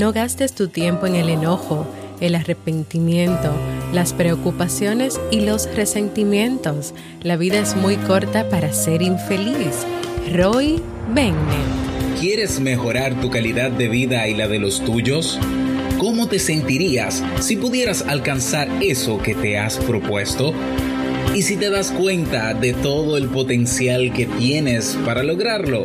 No gastes tu tiempo en el enojo, el arrepentimiento, las preocupaciones y los resentimientos. La vida es muy corta para ser infeliz. Roy Bennett. ¿Quieres mejorar tu calidad de vida y la de los tuyos? ¿Cómo te sentirías si pudieras alcanzar eso que te has propuesto? ¿Y si te das cuenta de todo el potencial que tienes para lograrlo?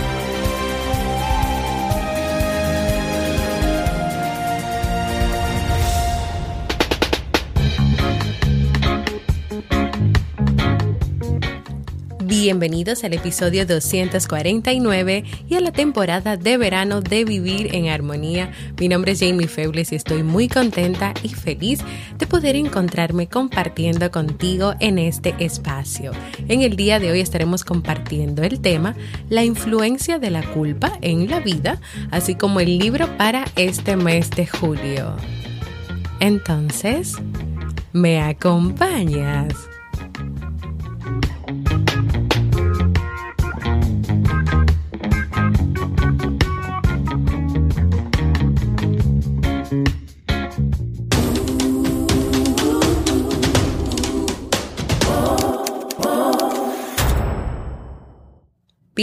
Bienvenidos al episodio 249 y a la temporada de verano de Vivir en Armonía. Mi nombre es Jamie Febles y estoy muy contenta y feliz de poder encontrarme compartiendo contigo en este espacio. En el día de hoy estaremos compartiendo el tema La influencia de la culpa en la vida, así como el libro para este mes de julio. Entonces, ¿me acompañas?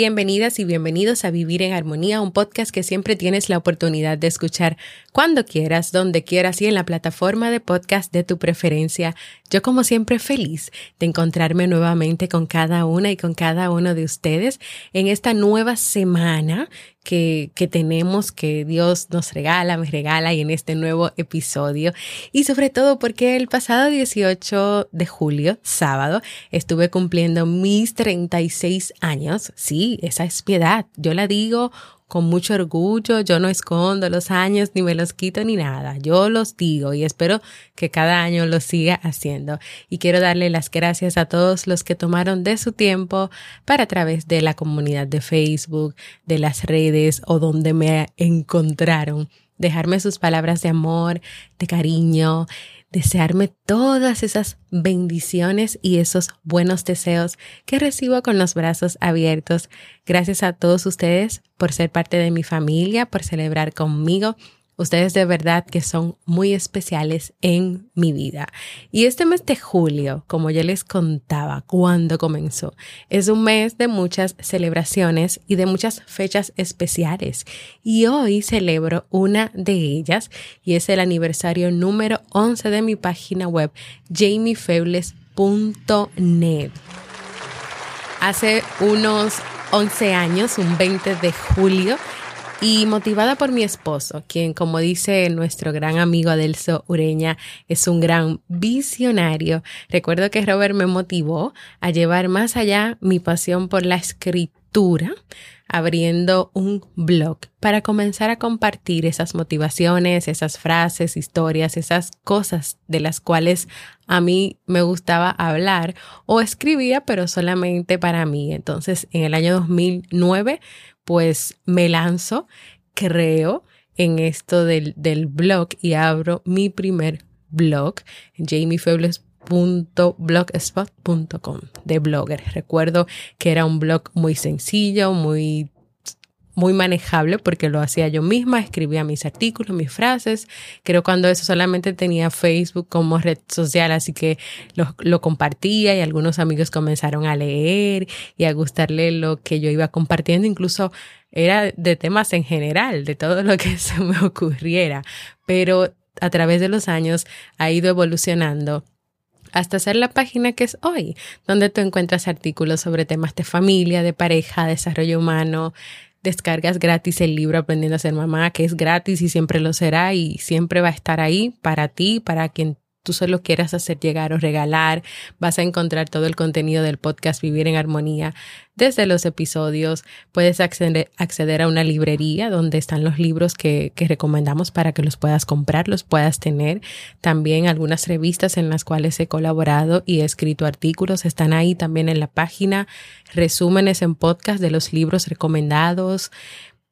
Bienvenidas y bienvenidos a Vivir en Armonía, un podcast que siempre tienes la oportunidad de escuchar cuando quieras, donde quieras y en la plataforma de podcast de tu preferencia. Yo como siempre feliz de encontrarme nuevamente con cada una y con cada uno de ustedes en esta nueva semana que, que, tenemos, que Dios nos regala, me regala y en este nuevo episodio. Y sobre todo porque el pasado 18 de julio, sábado, estuve cumpliendo mis 36 años. Sí, esa es piedad. Yo la digo con mucho orgullo, yo no escondo los años ni me los quito ni nada, yo los digo y espero que cada año lo siga haciendo. Y quiero darle las gracias a todos los que tomaron de su tiempo para a través de la comunidad de Facebook, de las redes o donde me encontraron, dejarme sus palabras de amor, de cariño, desearme todas esas bendiciones y esos buenos deseos que recibo con los brazos abiertos. Gracias a todos ustedes por ser parte de mi familia, por celebrar conmigo Ustedes de verdad que son muy especiales en mi vida. Y este mes de julio, como ya les contaba cuando comenzó, es un mes de muchas celebraciones y de muchas fechas especiales. Y hoy celebro una de ellas y es el aniversario número 11 de mi página web, jamiefebles.net. Hace unos 11 años, un 20 de julio, y motivada por mi esposo, quien, como dice nuestro gran amigo Adelso Ureña, es un gran visionario. Recuerdo que Robert me motivó a llevar más allá mi pasión por la escritura, abriendo un blog para comenzar a compartir esas motivaciones, esas frases, historias, esas cosas de las cuales a mí me gustaba hablar o escribía, pero solamente para mí. Entonces, en el año 2009 pues me lanzo, creo en esto del, del blog y abro mi primer blog, jamiefebles.blogspot.com de blogger. Recuerdo que era un blog muy sencillo, muy muy manejable porque lo hacía yo misma, escribía mis artículos, mis frases. Creo cuando eso solamente tenía Facebook como red social, así que lo, lo, compartía y algunos amigos comenzaron a leer y a gustarle lo que yo iba compartiendo. Incluso era de temas en general, de todo lo que se me ocurriera. Pero a través de los años ha ido evolucionando hasta ser la página que es hoy, donde tú encuentras artículos sobre temas de familia, de pareja, desarrollo humano, descargas gratis el libro Aprendiendo a ser mamá, que es gratis y siempre lo será y siempre va a estar ahí para ti, para quien tú solo quieras hacer llegar o regalar, vas a encontrar todo el contenido del podcast Vivir en Armonía desde los episodios. Puedes acceder, acceder a una librería donde están los libros que, que recomendamos para que los puedas comprar, los puedas tener. También algunas revistas en las cuales he colaborado y he escrito artículos están ahí también en la página. Resúmenes en podcast de los libros recomendados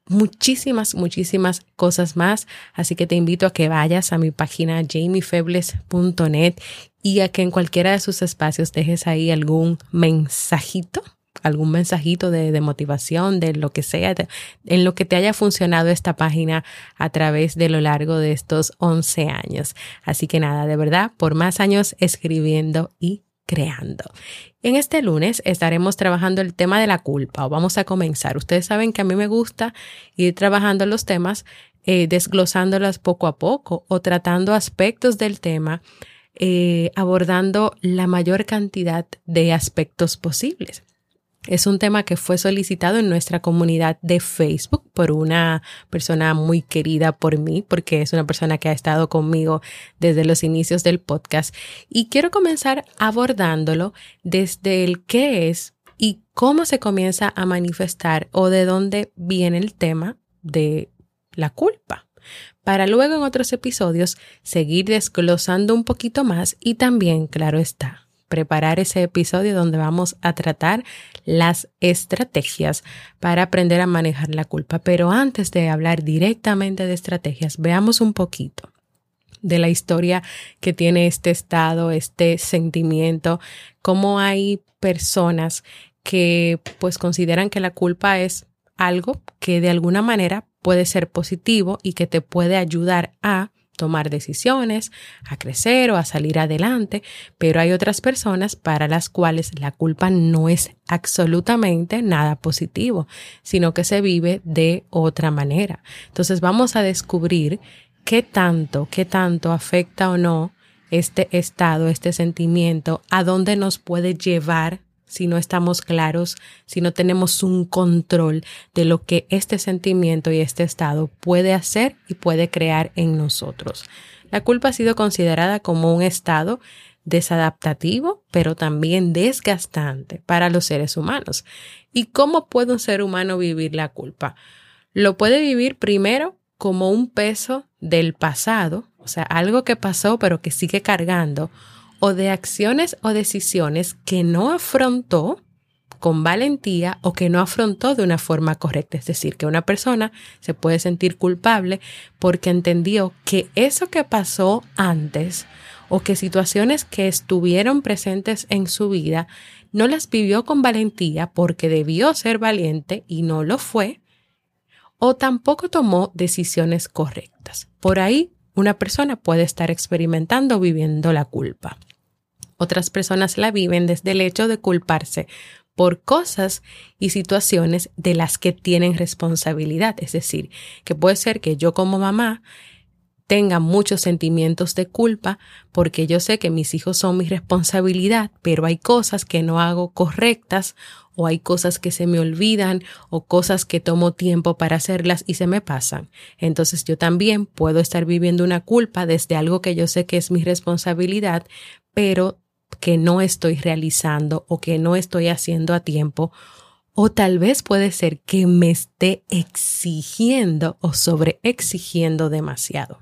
muchísimas, muchísimas cosas más. Así que te invito a que vayas a mi página jamiefebles.net y a que en cualquiera de sus espacios dejes ahí algún mensajito algún mensajito de, motivación, de lo que sea, en lo que te haya funcionado esta página a través de lo largo de estos 11 años. Así que nada, de verdad, por más años escribiendo y creando. En este lunes estaremos trabajando el tema de la culpa o vamos a comenzar. Ustedes saben que a mí me gusta ir trabajando los temas, eh, desglosándolos poco a poco o tratando aspectos del tema, eh, abordando la mayor cantidad de aspectos posibles. Es un tema que fue solicitado en nuestra comunidad de Facebook por una persona muy querida por mí, porque es una persona que ha estado conmigo desde los inicios del podcast. Y quiero comenzar abordándolo desde el qué es y cómo se comienza a manifestar o de dónde viene el tema de la culpa para luego en otros episodios seguir desglosando un poquito más y también, claro está, preparar ese episodio donde vamos a tratar las estrategias para aprender a manejar la culpa. Pero antes de hablar directamente de estrategias, veamos un poquito de la historia que tiene este estado, este sentimiento, cómo hay personas que pues consideran que la culpa es algo que de alguna manera puede ser positivo y que te puede ayudar a tomar decisiones, a crecer o a salir adelante, pero hay otras personas para las cuales la culpa no es absolutamente nada positivo, sino que se vive de otra manera. Entonces vamos a descubrir qué tanto, qué tanto afecta o no este estado, este sentimiento, a dónde nos puede llevar si no estamos claros, si no tenemos un control de lo que este sentimiento y este estado puede hacer y puede crear en nosotros. La culpa ha sido considerada como un estado desadaptativo, pero también desgastante para los seres humanos. ¿Y cómo puede un ser humano vivir la culpa? Lo puede vivir primero como un peso del pasado, o sea, algo que pasó pero que sigue cargando, o de acciones o decisiones que no afrontó con valentía o que no afrontó de una forma correcta. Es decir, que una persona se puede sentir culpable porque entendió que eso que pasó antes o que situaciones que estuvieron presentes en su vida no las vivió con valentía porque debió ser valiente y no lo fue, o tampoco tomó decisiones correctas. Por ahí una persona puede estar experimentando viviendo la culpa. Otras personas la viven desde el hecho de culparse por cosas y situaciones de las que tienen responsabilidad. Es decir, que puede ser que yo como mamá tenga muchos sentimientos de culpa porque yo sé que mis hijos son mi responsabilidad, pero hay cosas que no hago correctas o hay cosas que se me olvidan o cosas que tomo tiempo para hacerlas y se me pasan. Entonces yo también puedo estar viviendo una culpa desde algo que yo sé que es mi responsabilidad, pero que no estoy realizando o que no estoy haciendo a tiempo. O tal vez puede ser que me esté exigiendo o sobre exigiendo demasiado.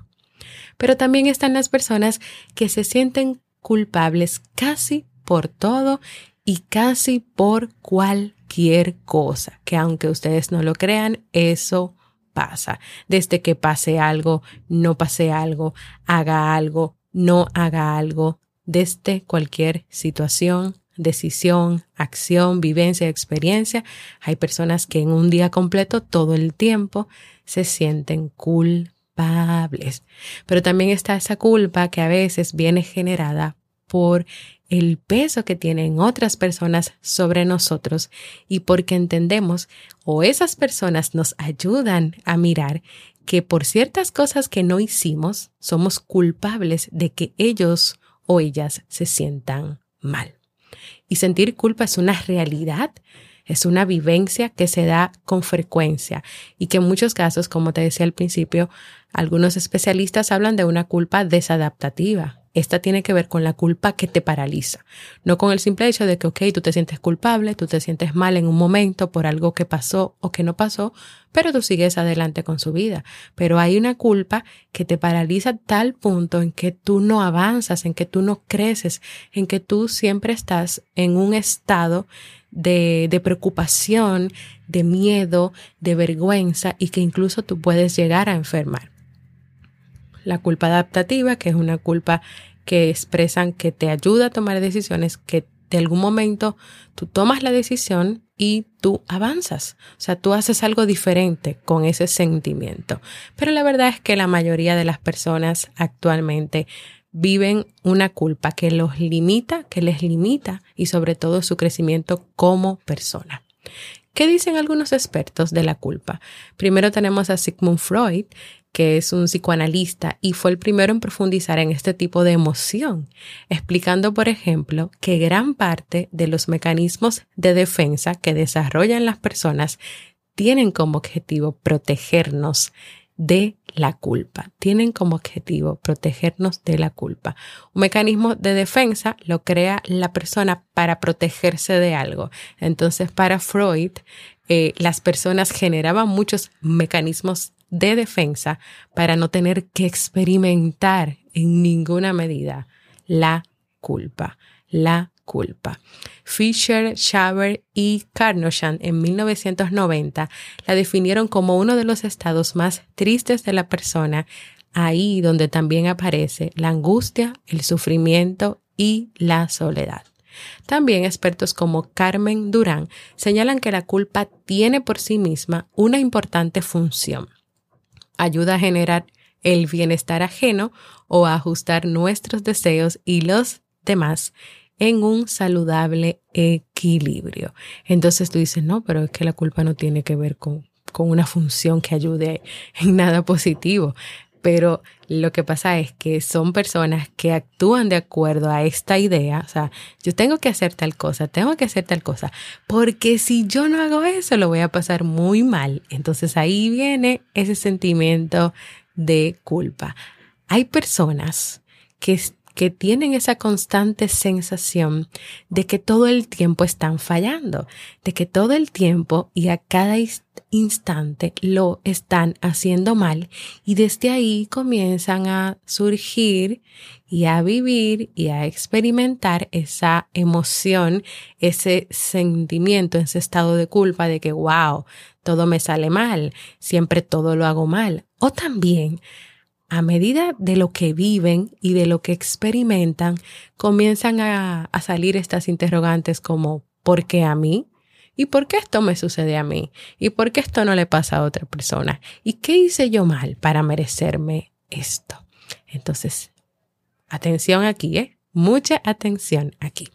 Pero también están las personas que se sienten culpables casi por todo y casi por cualquier cosa, que aunque ustedes no lo crean, eso pasa. Desde que pase algo, no pase algo, haga algo, no haga algo, desde cualquier situación, decisión, acción, vivencia, experiencia. Hay personas que en un día completo, todo el tiempo, se sienten culpables. Pero también está esa culpa que a veces viene generada por el peso que tienen otras personas sobre nosotros y porque entendemos o esas personas nos ayudan a mirar que por ciertas cosas que no hicimos somos culpables de que ellos o ellas se sientan mal. Y sentir culpa es una realidad es una vivencia que se da con frecuencia y que en muchos casos, como te decía al principio, algunos especialistas hablan de una culpa desadaptativa. Esta tiene que ver con la culpa que te paraliza, no con el simple hecho de que, ok, tú te sientes culpable, tú te sientes mal en un momento por algo que pasó o que no pasó, pero tú sigues adelante con su vida. Pero hay una culpa que te paraliza a tal punto en que tú no avanzas, en que tú no creces, en que tú siempre estás en un estado de, de preocupación, de miedo, de vergüenza y que incluso tú puedes llegar a enfermar la culpa adaptativa, que es una culpa que expresan que te ayuda a tomar decisiones, que de algún momento tú tomas la decisión y tú avanzas. O sea, tú haces algo diferente con ese sentimiento. Pero la verdad es que la mayoría de las personas actualmente viven una culpa que los limita, que les limita y sobre todo su crecimiento como persona. ¿Qué dicen algunos expertos de la culpa? Primero tenemos a Sigmund Freud, que es un psicoanalista y fue el primero en profundizar en este tipo de emoción, explicando, por ejemplo, que gran parte de los mecanismos de defensa que desarrollan las personas tienen como objetivo protegernos de la culpa. Tienen como objetivo protegernos de la culpa. Un mecanismo de defensa lo crea la persona para protegerse de algo. Entonces, para Freud, eh, las personas generaban muchos mecanismos de defensa para no tener que experimentar en ninguna medida la culpa, la culpa. Fisher, Schaber y Carnoshan en 1990 la definieron como uno de los estados más tristes de la persona, ahí donde también aparece la angustia, el sufrimiento y la soledad. También expertos como Carmen Durán señalan que la culpa tiene por sí misma una importante función ayuda a generar el bienestar ajeno o a ajustar nuestros deseos y los demás en un saludable equilibrio. Entonces tú dices, no, pero es que la culpa no tiene que ver con, con una función que ayude en nada positivo pero lo que pasa es que son personas que actúan de acuerdo a esta idea, o sea, yo tengo que hacer tal cosa, tengo que hacer tal cosa, porque si yo no hago eso, lo voy a pasar muy mal. Entonces ahí viene ese sentimiento de culpa. Hay personas que que tienen esa constante sensación de que todo el tiempo están fallando, de que todo el tiempo y a cada instante lo están haciendo mal y desde ahí comienzan a surgir y a vivir y a experimentar esa emoción, ese sentimiento, ese estado de culpa de que, wow, todo me sale mal, siempre todo lo hago mal. O también a medida de lo que viven y de lo que experimentan, comienzan a, salir estas interrogantes como ¿por qué a mí? ¿Y por qué esto me sucede a mí? ¿Y por qué esto no le pasa a otra persona? ¿Y qué hice yo mal para merecerme esto? Entonces, atención aquí, ¿eh? Mucha atención aquí.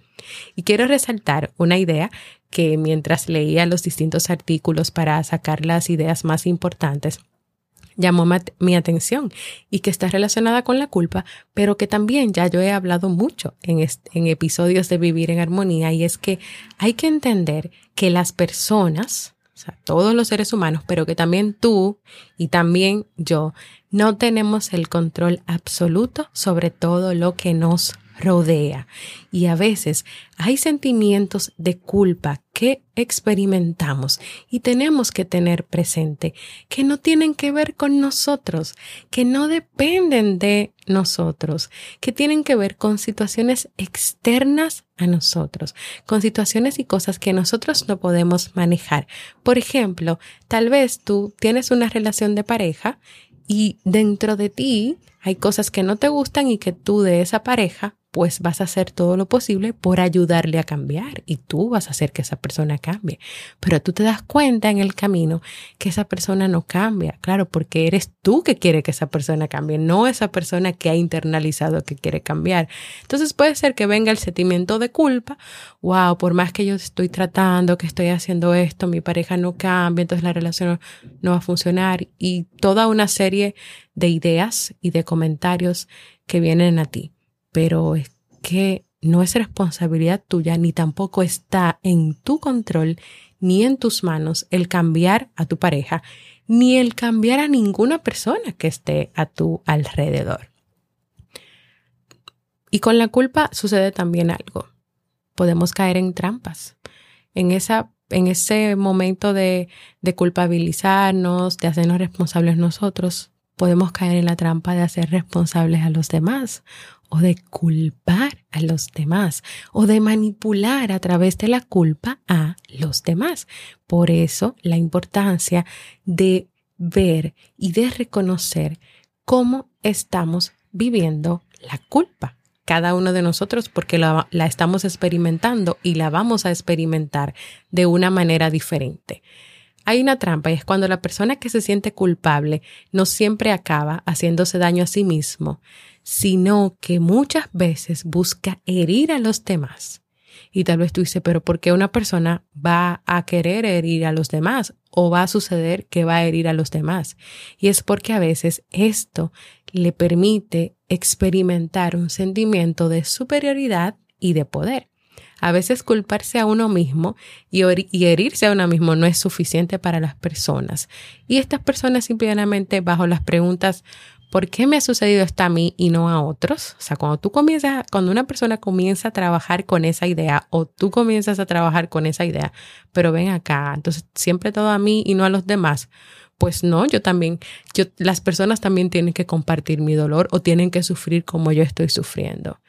Y quiero resaltar una idea que mientras leía los distintos artículos para sacar las ideas más importantes, llamó mi atención y que está relacionada con la culpa, pero que también ya yo he hablado mucho en, en episodios de Vivir en Armonía y es que hay que entender que las personas, o sea, todos los seres humanos, pero que también tú y también yo, no tenemos el control absoluto sobre todo lo que nos rodea. Y a veces hay sentimientos de culpa que experimentamos y tenemos que tener presente que no tienen que ver con nosotros, que no dependen de nosotros, que tienen que ver con situaciones externas a nosotros, con situaciones y cosas que nosotros no podemos manejar. Por ejemplo, tal vez tú tienes una relación de pareja y dentro de ti hay cosas que no te gustan y que tú de esa pareja pues vas a hacer todo lo posible por ayudarle a cambiar y tú vas a hacer que esa persona cambie. Pero tú te das cuenta en el camino que esa persona no cambia, claro, porque eres tú que quiere que esa persona cambie, no esa persona que ha internalizado que quiere cambiar. Entonces puede ser que venga el sentimiento de culpa, wow, por más que yo estoy tratando, que estoy haciendo esto, mi pareja no cambia, entonces la relación no va a funcionar y toda una serie de ideas y de comentarios que vienen a ti pero es que no es responsabilidad tuya ni tampoco está en tu control ni en tus manos el cambiar a tu pareja ni el cambiar a ninguna persona que esté a tu alrededor. Y con la culpa sucede también algo. Podemos caer en trampas. En, esa, en ese momento de, de culpabilizarnos, de hacernos responsables nosotros, podemos caer en la trampa de hacer responsables a los demás o de culpar a los demás o de manipular a través de la culpa a los demás. Por eso la importancia de ver y de reconocer cómo estamos viviendo la culpa. Cada uno de nosotros porque la, estamos experimentando y la vamos a experimentar de una manera diferente. Hay una trampa y es cuando la persona que se siente culpable no siempre acaba haciéndose daño a sí mismo, sino que muchas veces busca herir a los demás. Y tal vez tú dices, pero ¿por qué una persona va a querer herir a los demás? ¿O va a suceder que va a herir a los demás? Y es porque a veces esto le permite experimentar un sentimiento de superioridad y de poder. A veces culparse a uno mismo y, herirse a uno mismo no es suficiente para las personas. Y estas personas simplemente bajo las preguntas, ¿por qué me ha sucedido esto a mí y no a otros? O sea, cuando tú comienzas, cuando una persona comienza a trabajar con esa idea o tú comienzas a trabajar con esa idea, pero ven acá, entonces siempre todo a mí y no a los demás. Pues no, yo también, las personas también tienen que compartir mi dolor o tienen que sufrir como yo estoy sufriendo.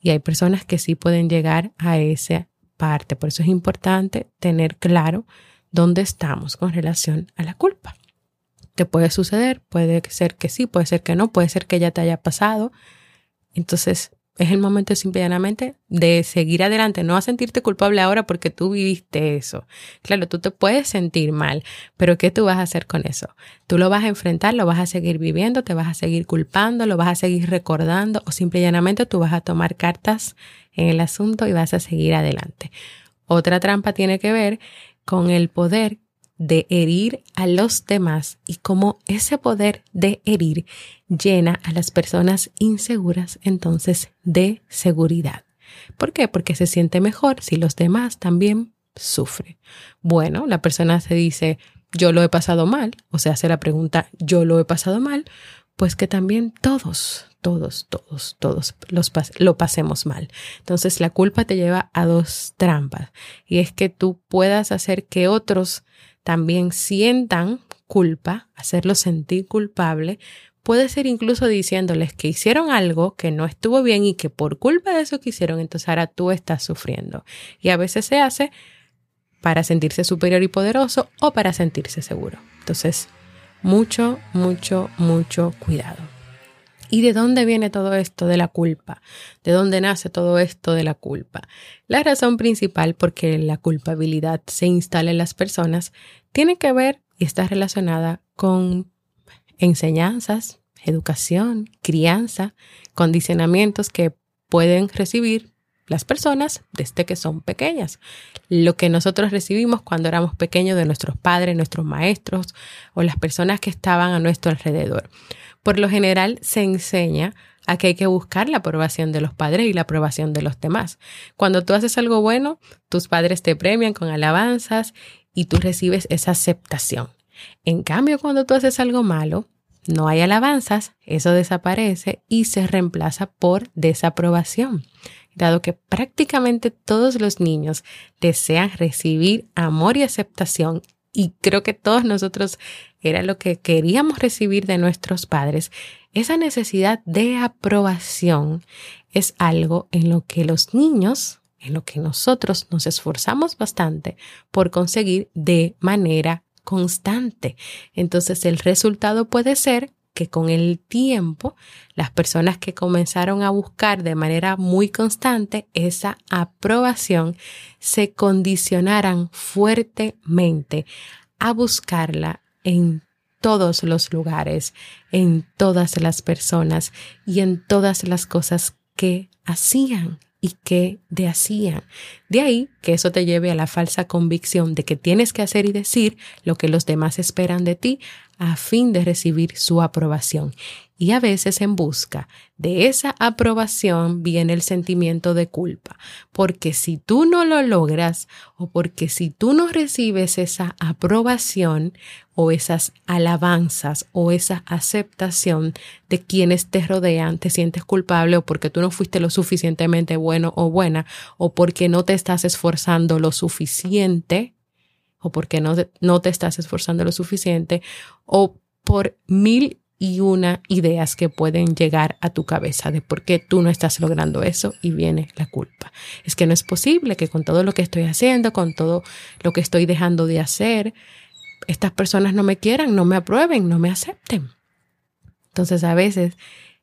Y hay personas que sí pueden llegar a esa parte. Por eso es importante tener claro dónde estamos con relación a la culpa. ¿Qué puede suceder? Puede ser que sí, puede ser que no, puede ser que ya te haya pasado. Entonces, es el momento simplemente de seguir adelante, no a sentirte culpable ahora porque tú viviste eso. Claro, tú te puedes sentir mal, pero ¿qué tú vas a hacer con eso? Tú lo vas a enfrentar, lo vas a seguir viviendo, te vas a seguir culpando, lo vas a seguir recordando o simplemente tú vas a tomar cartas en el asunto y vas a seguir adelante. Otra trampa tiene que ver con el poder de herir a los demás y cómo ese poder de herir llena a las personas inseguras entonces de seguridad. ¿Por qué? Porque se siente mejor si los demás también sufren. Bueno, la persona se dice, yo lo he pasado mal, o se hace la pregunta, yo lo he pasado mal, pues que también todos, todos, todos, todos los lo pasemos mal. Entonces la culpa te lleva a dos trampas y es que tú puedas hacer que otros también sientan culpa, hacerlos sentir culpable, puede ser incluso diciéndoles que hicieron algo que no estuvo bien y que por culpa de eso que hicieron, entonces ahora tú estás sufriendo. Y a veces se hace para sentirse superior y poderoso o para sentirse seguro. Entonces, mucho, mucho, mucho cuidado. ¿Y de dónde viene todo esto de la culpa? ¿De dónde nace todo esto de la culpa? La razón principal por qué la culpabilidad se instala en las personas tiene que ver y está relacionada con enseñanzas, educación, crianza, condicionamientos que pueden recibir las personas desde que son pequeñas. Lo que nosotros recibimos cuando éramos pequeños de nuestros padres, nuestros maestros o las personas que estaban a nuestro alrededor. Por lo general se enseña a que hay que buscar la aprobación de los padres y la aprobación de los demás. Cuando tú haces algo bueno, tus padres te premian con alabanzas y tú recibes esa aceptación. En cambio, cuando tú haces algo malo, no hay alabanzas, eso desaparece y se reemplaza por desaprobación. Dado que prácticamente todos los niños desean recibir amor y aceptación y creo que todos nosotros era lo que queríamos recibir de nuestros padres, esa necesidad de aprobación es algo en lo que los niños, en lo que nosotros nos esforzamos bastante por conseguir de manera constante. Entonces el resultado puede ser que con el tiempo las personas que comenzaron a buscar de manera muy constante esa aprobación se condicionaran fuertemente a buscarla en todos los lugares, en todas las personas y en todas las cosas que hacían y que de hacían. De ahí que eso te lleve a la falsa convicción de que tienes que hacer y decir lo que los demás esperan de ti a fin de recibir su aprobación. Y a veces en busca de esa aprobación viene el sentimiento de culpa, porque si tú no lo logras o porque si tú no recibes esa aprobación o esas alabanzas o esa aceptación de quienes te rodean, te sientes culpable o porque tú no fuiste lo suficientemente bueno o buena o porque no te estás esforzando lo suficiente o porque no, no te estás esforzando lo suficiente o por mil y una ideas que pueden llegar a tu cabeza de por qué tú no estás logrando eso y viene la culpa. Es que no es posible que con todo lo que estoy haciendo, con todo lo que estoy dejando de hacer, estas personas no me quieran, no me aprueben, no me acepten. Entonces a veces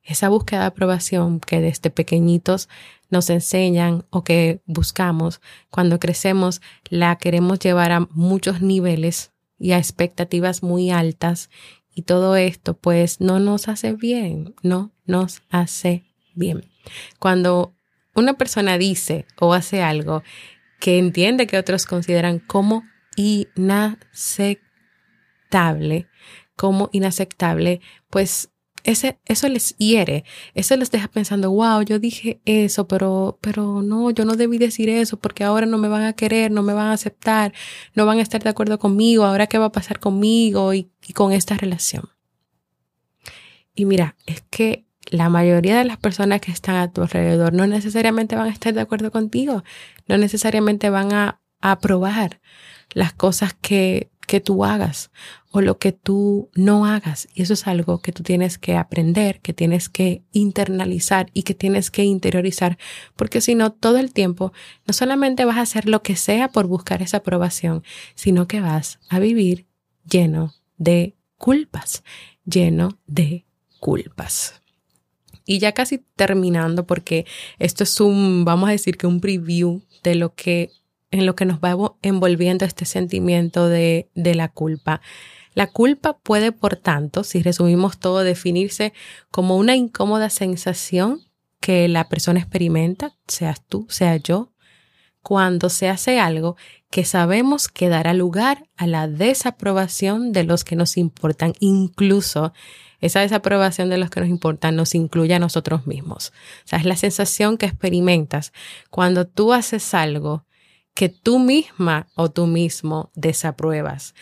esa búsqueda de aprobación que desde pequeñitos nos enseñan o que buscamos, cuando crecemos la queremos llevar a muchos niveles y a expectativas muy altas y todo esto pues no nos hace bien, no nos hace bien. Cuando una persona dice o hace algo que entiende que otros consideran como inaceptable, como inaceptable, pues ese, eso les hiere, eso les deja pensando, wow, yo dije eso, pero, pero no, yo no debí decir eso porque ahora no me van a querer, no me van a aceptar, no van a estar de acuerdo conmigo, ahora qué va a pasar conmigo y, y con esta relación. Y mira, es que la mayoría de las personas que están a tu alrededor no necesariamente van a estar de acuerdo contigo, no necesariamente van a, aprobar las cosas que, que tú hagas o lo que tú no hagas. Y eso es algo que tú tienes que aprender, que tienes que internalizar y que tienes que interiorizar, porque si no, todo el tiempo no solamente vas a hacer lo que sea por buscar esa aprobación, sino que vas a vivir lleno de culpas, lleno de culpas. Y ya casi terminando, porque esto es un, vamos a decir que un preview de lo que en lo que nos va envolviendo este sentimiento de, de la culpa. La culpa puede, por tanto, si resumimos todo, definirse como una incómoda sensación que la persona experimenta, seas tú, sea yo, cuando se hace algo que sabemos que dará lugar a la desaprobación de los que nos importan, incluso esa desaprobación de los que nos importan nos incluye a nosotros mismos. O sea, es la sensación que experimentas cuando tú haces algo que tú misma o tú mismo desapruebas,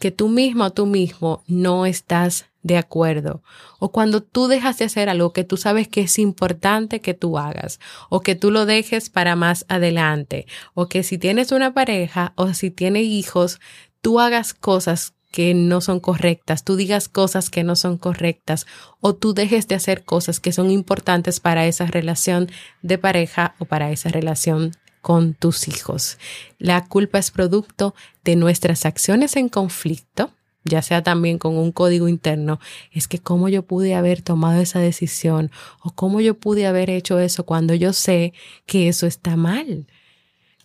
que tú misma o tú mismo no estás de acuerdo, o cuando tú dejas de hacer algo que tú sabes que es importante que tú hagas, o que tú lo dejes para más adelante, o que si tienes una pareja o si tienes hijos, tú hagas cosas que no son correctas, tú digas cosas que no son correctas, o tú dejes de hacer cosas que son importantes para esa relación de pareja o para esa relación con tus hijos. La culpa es producto de nuestras acciones en conflicto, ya sea también con un código interno, es que cómo yo pude haber tomado esa decisión o cómo yo pude haber hecho eso cuando yo sé que eso está mal,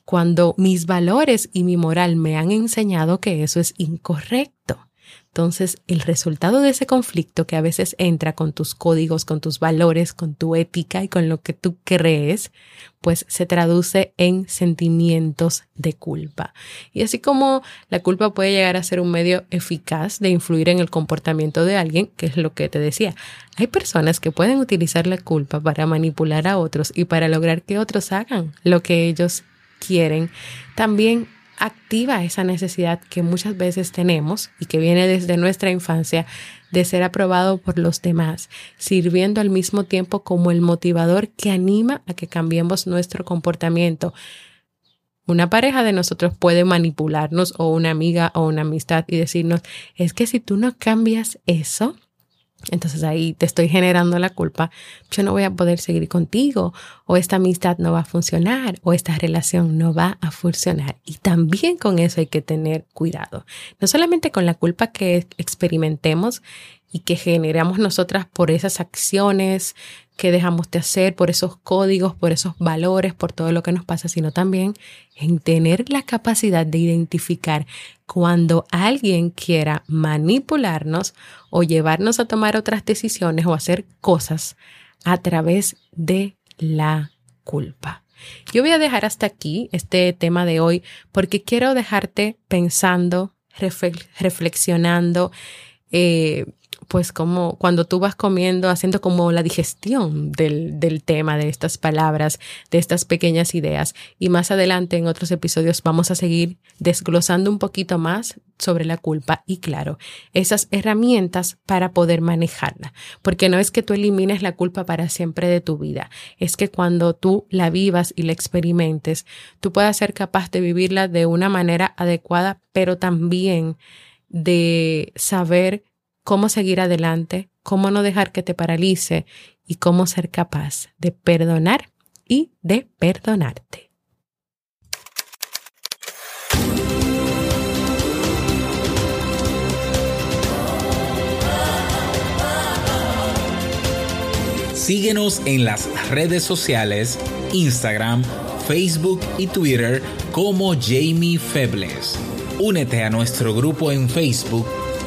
cuando mis valores y mi moral me han enseñado que eso es incorrecto. Entonces, el resultado de ese conflicto que a veces entra con tus códigos, con tus valores, con tu ética y con lo que tú crees, pues se traduce en sentimientos de culpa. Y así como la culpa puede llegar a ser un medio eficaz de influir en el comportamiento de alguien, que es lo que te decía, hay personas que pueden utilizar la culpa para manipular a otros y para lograr que otros hagan lo que ellos quieren. También activa esa necesidad que muchas veces tenemos y que viene desde nuestra infancia de ser aprobado por los demás, sirviendo al mismo tiempo como el motivador que anima a que cambiemos nuestro comportamiento. Una pareja de nosotros puede manipularnos o una amiga o una amistad y decirnos, es que si tú no cambias eso, entonces ahí te estoy generando la culpa, yo no voy a poder seguir contigo o esta amistad no va a funcionar o esta relación no va a funcionar. Y también con eso hay que tener cuidado. No solamente con la culpa que experimentemos y que generamos nosotras por esas acciones que dejamos de hacer, por esos códigos, por esos valores, por todo lo que nos pasa, sino también en tener la capacidad de identificar cuando alguien quiera manipularnos o llevarnos a tomar otras decisiones o hacer cosas a través de la culpa. Yo voy a dejar hasta aquí este tema de hoy porque quiero dejarte pensando, reflexionando, eh, pues como cuando tú vas comiendo, haciendo como la digestión del, del, tema, de estas palabras, de estas pequeñas ideas. Y más adelante en otros episodios vamos a seguir desglosando un poquito más sobre la culpa y claro, esas herramientas para poder manejarla. Porque no es que tú elimines la culpa para siempre de tu vida, es que cuando tú la vivas y la experimentes, tú puedas ser capaz de vivirla de una manera adecuada, pero también de saber cómo seguir adelante, cómo no dejar que te paralice y cómo ser capaz de perdonar y de perdonarte. Síguenos en las redes sociales, Instagram, Facebook y Twitter como Jamie Febles. Únete a nuestro grupo en Facebook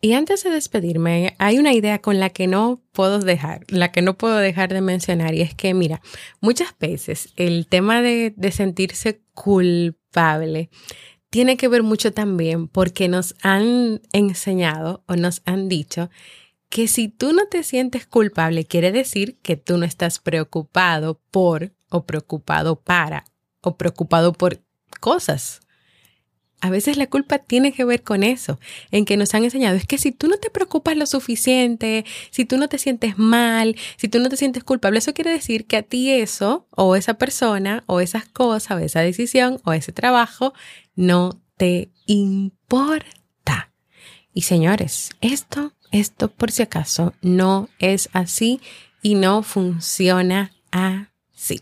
Y antes de despedirme, hay una idea con la que no puedo dejar, la que no puedo dejar de mencionar, y es que, mira, muchas veces el tema de, de sentirse culpable tiene que ver mucho también porque nos han enseñado o nos han dicho que si tú no te sientes culpable, quiere decir que tú no estás preocupado por o preocupado para o preocupado por cosas a veces la culpa tiene que ver con eso, en que nos han enseñado, es que si tú no te preocupas lo suficiente, si tú no te sientes mal, si tú no te sientes culpable, eso quiere decir que a ti eso, o esa persona, o esas cosas, o esa decisión, o ese trabajo, no te importa. Y señores, esto, esto por si acaso, no es así y no funciona así.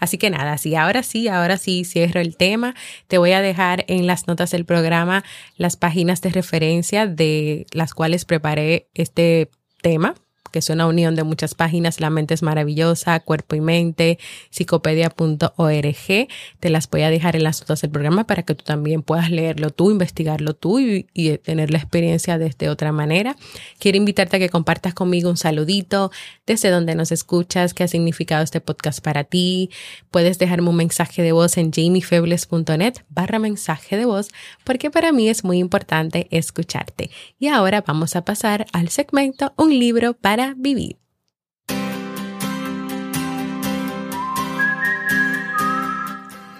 Así que nada, sí, ahora sí, ahora sí cierro el tema. Te voy a dejar en las notas del programa las páginas de referencia de las cuales preparé este tema que es una unión de muchas páginas, La mente es maravillosa, Cuerpo y Mente, psicopedia.org. Te las voy a dejar en las notas del programa para que tú también puedas leerlo tú, investigarlo tú y, tener la experiencia desde otra manera. Quiero invitarte a que compartas conmigo un saludito desde donde nos escuchas, qué ha significado este podcast para ti. Puedes dejarme un mensaje de voz en jamiefebles.net barra mensaje de voz porque para mí es muy importante escucharte. Y ahora vamos a pasar al segmento Un libro para vivir.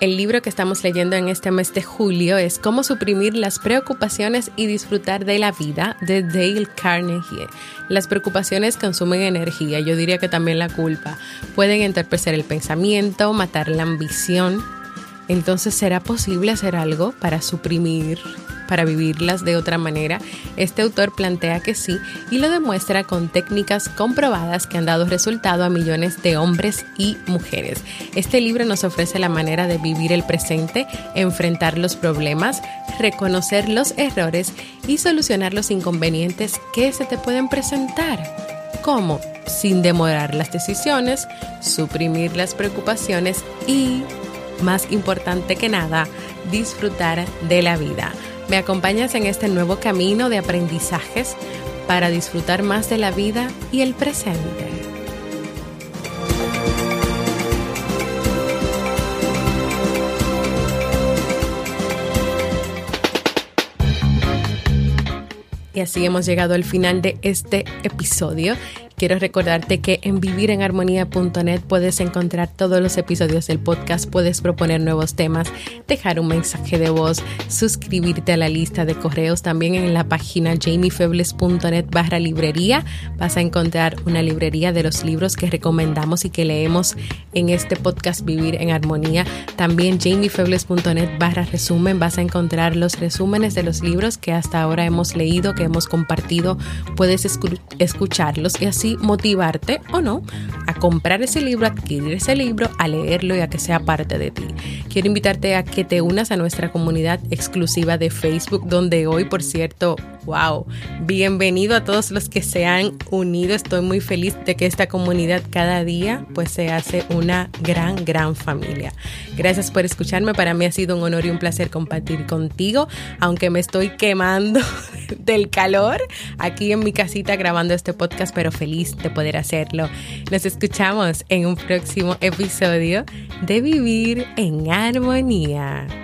El libro que estamos leyendo en este mes de julio es Cómo suprimir las preocupaciones y disfrutar de la vida de Dale Carnegie. Las preocupaciones consumen energía, yo diría que también la culpa. Pueden entorpecer el pensamiento, matar la ambición. Entonces, ¿será posible hacer algo para suprimir para vivirlas de otra manera? Este autor plantea que sí y lo demuestra con técnicas comprobadas que han dado resultado a millones de hombres y mujeres. Este libro nos ofrece la manera de vivir el presente, enfrentar los problemas, reconocer los errores y solucionar los inconvenientes que se te pueden presentar. ¿Cómo? Sin demorar las decisiones, suprimir las preocupaciones y, más importante que nada, disfrutar de la vida. ¿Me acompañas en este nuevo camino de aprendizajes para disfrutar más de la vida y el presente? Y así hemos llegado al final de este episodio. Quiero recordarte que en vivirenharmonía.net puedes encontrar todos los episodios del podcast, puedes proponer nuevos temas, dejar un mensaje de voz, suscribirte a la lista de correos. También en la página jamiefebles.net barra librería vas a encontrar una librería de los libros que recomendamos y que leemos en este podcast Vivir en Armonía. También jamiefebles.net barra resumen vas a encontrar los resúmenes de los libros que hasta ahora hemos leído, que hemos compartido. Puedes escucharlos y así motivarte o no a comprar ese libro, adquirir ese libro, a leerlo y a que sea parte de ti. Quiero invitarte a que te unas a nuestra comunidad exclusiva de Facebook, donde hoy, por cierto, wow, bienvenido a todos los que se han unido. Estoy muy feliz de que esta comunidad cada día pues se hace una gran, gran familia. Gracias por escucharme. Para mí ha sido un honor y un placer compartir contigo, aunque me estoy quemando del calor aquí en mi casita grabando este podcast, pero de poder hacerlo. Nos escuchamos en un próximo episodio de Vivir en Armonía.